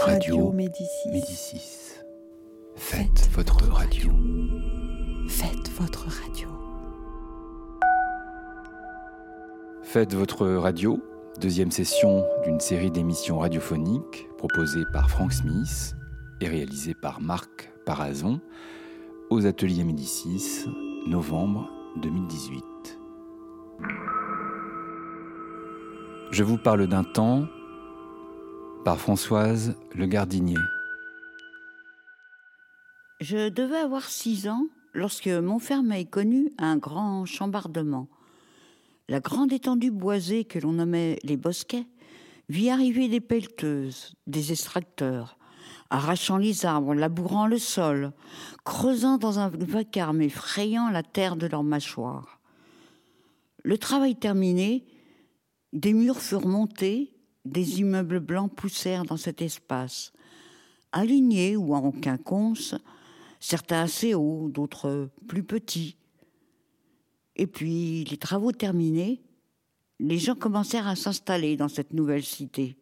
Radio Médicis. Médicis. Faites votre radio. Faites votre radio. Faites votre radio, deuxième session d'une série d'émissions radiophoniques proposée par Frank Smith et réalisée par Marc Parazon aux ateliers Médicis, novembre 2018. Je vous parle d'un temps par Françoise Le Gardinier. Je devais avoir six ans lorsque Montfermeil connut un grand chambardement. La grande étendue boisée que l'on nommait les bosquets vit arriver des pelleteuses, des extracteurs, arrachant les arbres, labourant le sol, creusant dans un vacarme effrayant la terre de leurs mâchoires. Le travail terminé, des murs furent montés, des immeubles blancs poussèrent dans cet espace, alignés ou en quinconce, certains assez hauts, d'autres plus petits. Et puis, les travaux terminés, les gens commencèrent à s'installer dans cette nouvelle cité,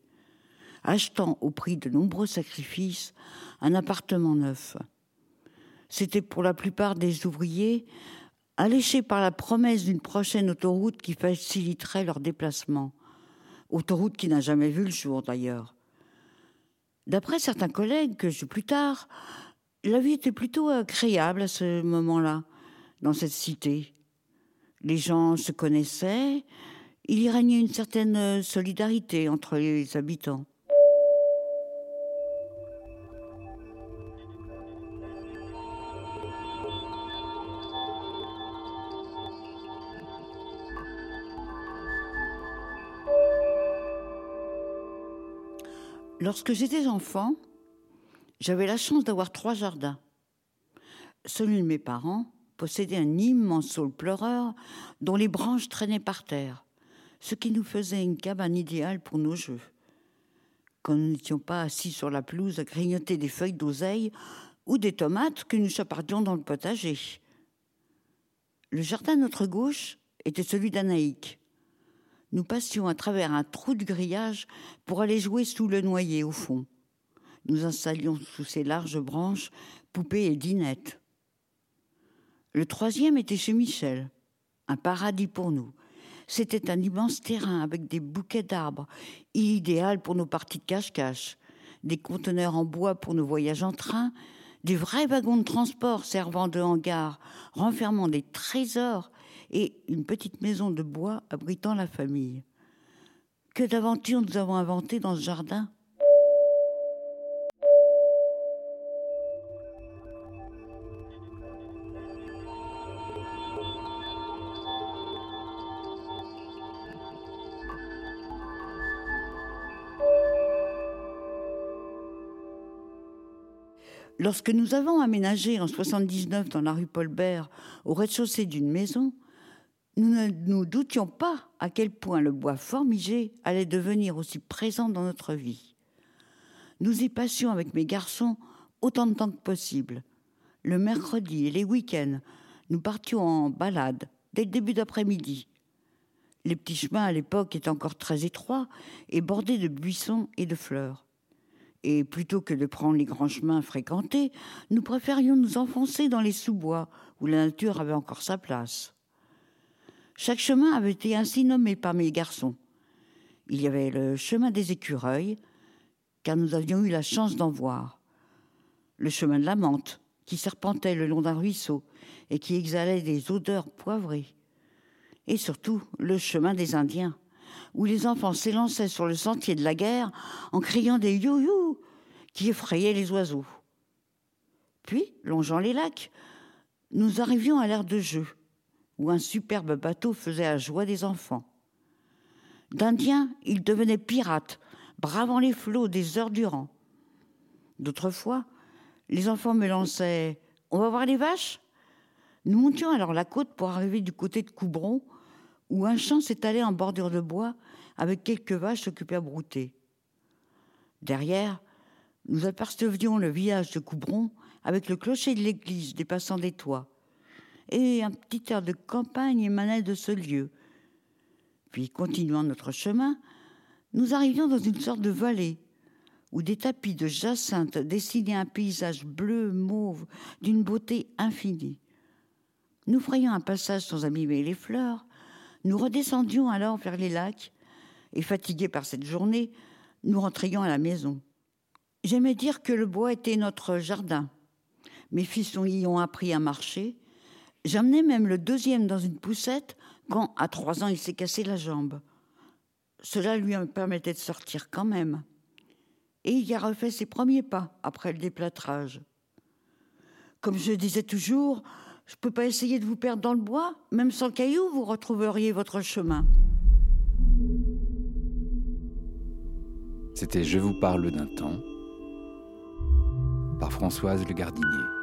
achetant au prix de nombreux sacrifices un appartement neuf. C'était pour la plupart des ouvriers alléchés par la promesse d'une prochaine autoroute qui faciliterait leur déplacement. Autoroute qui n'a jamais vu le jour d'ailleurs. D'après certains collègues que j'ai plus tard, la vie était plutôt agréable à ce moment-là, dans cette cité. Les gens se connaissaient, il y régnait une certaine solidarité entre les habitants. Lorsque j'étais enfant, j'avais la chance d'avoir trois jardins. Celui de mes parents possédait un immense saule pleureur dont les branches traînaient par terre, ce qui nous faisait une cabane idéale pour nos jeux. Quand nous n'étions pas assis sur la pelouse à grignoter des feuilles d'oseille ou des tomates que nous chapardions dans le potager. Le jardin à notre gauche était celui d'Anaïque. Nous passions à travers un trou de grillage pour aller jouer sous le noyer au fond. Nous installions sous ses larges branches poupées et dinettes. Le troisième était chez Michel, un paradis pour nous. C'était un immense terrain avec des bouquets d'arbres, idéal pour nos parties de cache-cache, des conteneurs en bois pour nos voyages en train, des vrais wagons de transport servant de hangar, renfermant des trésors et une petite maison de bois abritant la famille. Que d'aventures nous avons inventées dans ce jardin Lorsque nous avons aménagé en 79 dans la rue Paul Bert, au rez-de-chaussée d'une maison, nous ne nous doutions pas à quel point le bois formigé allait devenir aussi présent dans notre vie. Nous y passions avec mes garçons autant de temps que possible. Le mercredi et les week-ends, nous partions en balade dès le début d'après-midi. Les petits chemins à l'époque étaient encore très étroits et bordés de buissons et de fleurs et plutôt que de prendre les grands chemins fréquentés, nous préférions nous enfoncer dans les sous-bois où la nature avait encore sa place. Chaque chemin avait été ainsi nommé par mes garçons. Il y avait le chemin des écureuils, car nous avions eu la chance d'en voir, le chemin de la menthe, qui serpentait le long d'un ruisseau et qui exhalait des odeurs poivrées, et surtout le chemin des Indiens où les enfants s'élançaient sur le sentier de la guerre en criant des you-you qui effrayaient les oiseaux. Puis, longeant les lacs, nous arrivions à l'aire de jeu, où un superbe bateau faisait la joie des enfants. D'Indiens, ils devenaient pirates, bravant les flots des heures durant. D'autres fois, les enfants me lançaient On va voir les vaches? Nous montions alors la côte pour arriver du côté de Coubron, où un champ s'étalait en bordure de bois avec quelques vaches occupées à brouter. Derrière, nous apercevions le village de Coubron avec le clocher de l'église dépassant des toits, et un petit air de campagne émanait de ce lieu. Puis, continuant notre chemin, nous arrivions dans une sorte de vallée, où des tapis de jacinthe dessinaient un paysage bleu, mauve, d'une beauté infinie. Nous frayions un passage sans abîmer les fleurs. Nous redescendions alors vers les lacs et, fatigués par cette journée, nous rentrions à la maison. J'aimais dire que le bois était notre jardin. Mes fils y ont appris à marcher. J'emmenais même le deuxième dans une poussette quand, à trois ans, il s'est cassé la jambe. Cela lui permettait de sortir quand même. Et il y a refait ses premiers pas après le déplâtrage. Comme je disais toujours, je ne peux pas essayer de vous perdre dans le bois, même sans cailloux, vous retrouveriez votre chemin. C'était Je vous parle d'un temps par Françoise Le Gardinier.